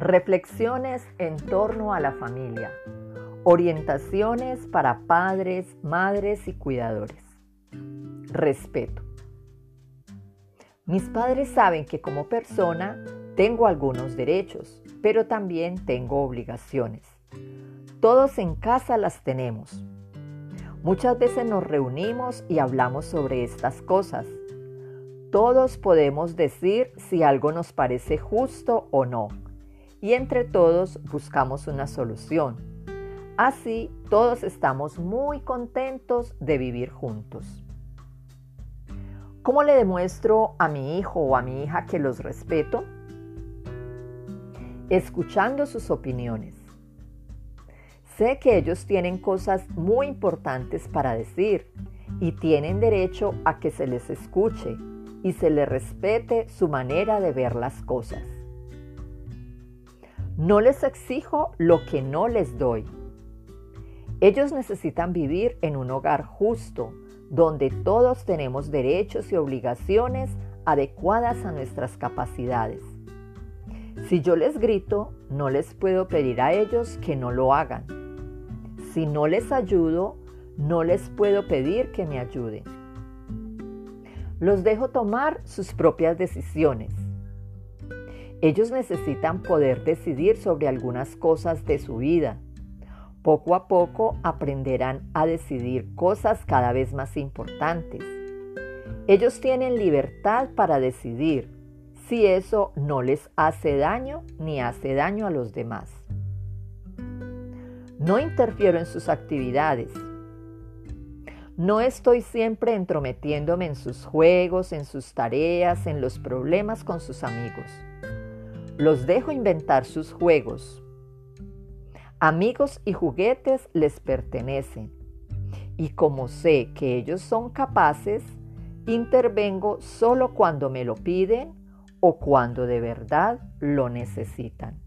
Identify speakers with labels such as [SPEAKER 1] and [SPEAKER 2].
[SPEAKER 1] Reflexiones en torno a la familia. Orientaciones para padres, madres y cuidadores. Respeto. Mis padres saben que como persona tengo algunos derechos, pero también tengo obligaciones. Todos en casa las tenemos. Muchas veces nos reunimos y hablamos sobre estas cosas. Todos podemos decir si algo nos parece justo o no y entre todos buscamos una solución. Así todos estamos muy contentos de vivir juntos. ¿Cómo le demuestro a mi hijo o a mi hija que los respeto? Escuchando sus opiniones. Sé que ellos tienen cosas muy importantes para decir y tienen derecho a que se les escuche y se les respete su manera de ver las cosas. No les exijo lo que no les doy. Ellos necesitan vivir en un hogar justo, donde todos tenemos derechos y obligaciones adecuadas a nuestras capacidades. Si yo les grito, no les puedo pedir a ellos que no lo hagan. Si no les ayudo, no les puedo pedir que me ayuden. Los dejo tomar sus propias decisiones. Ellos necesitan poder decidir sobre algunas cosas de su vida. Poco a poco aprenderán a decidir cosas cada vez más importantes. Ellos tienen libertad para decidir si eso no les hace daño ni hace daño a los demás. No interfiero en sus actividades. No estoy siempre entrometiéndome en sus juegos, en sus tareas, en los problemas con sus amigos. Los dejo inventar sus juegos. Amigos y juguetes les pertenecen. Y como sé que ellos son capaces, intervengo solo cuando me lo piden o cuando de verdad lo necesitan.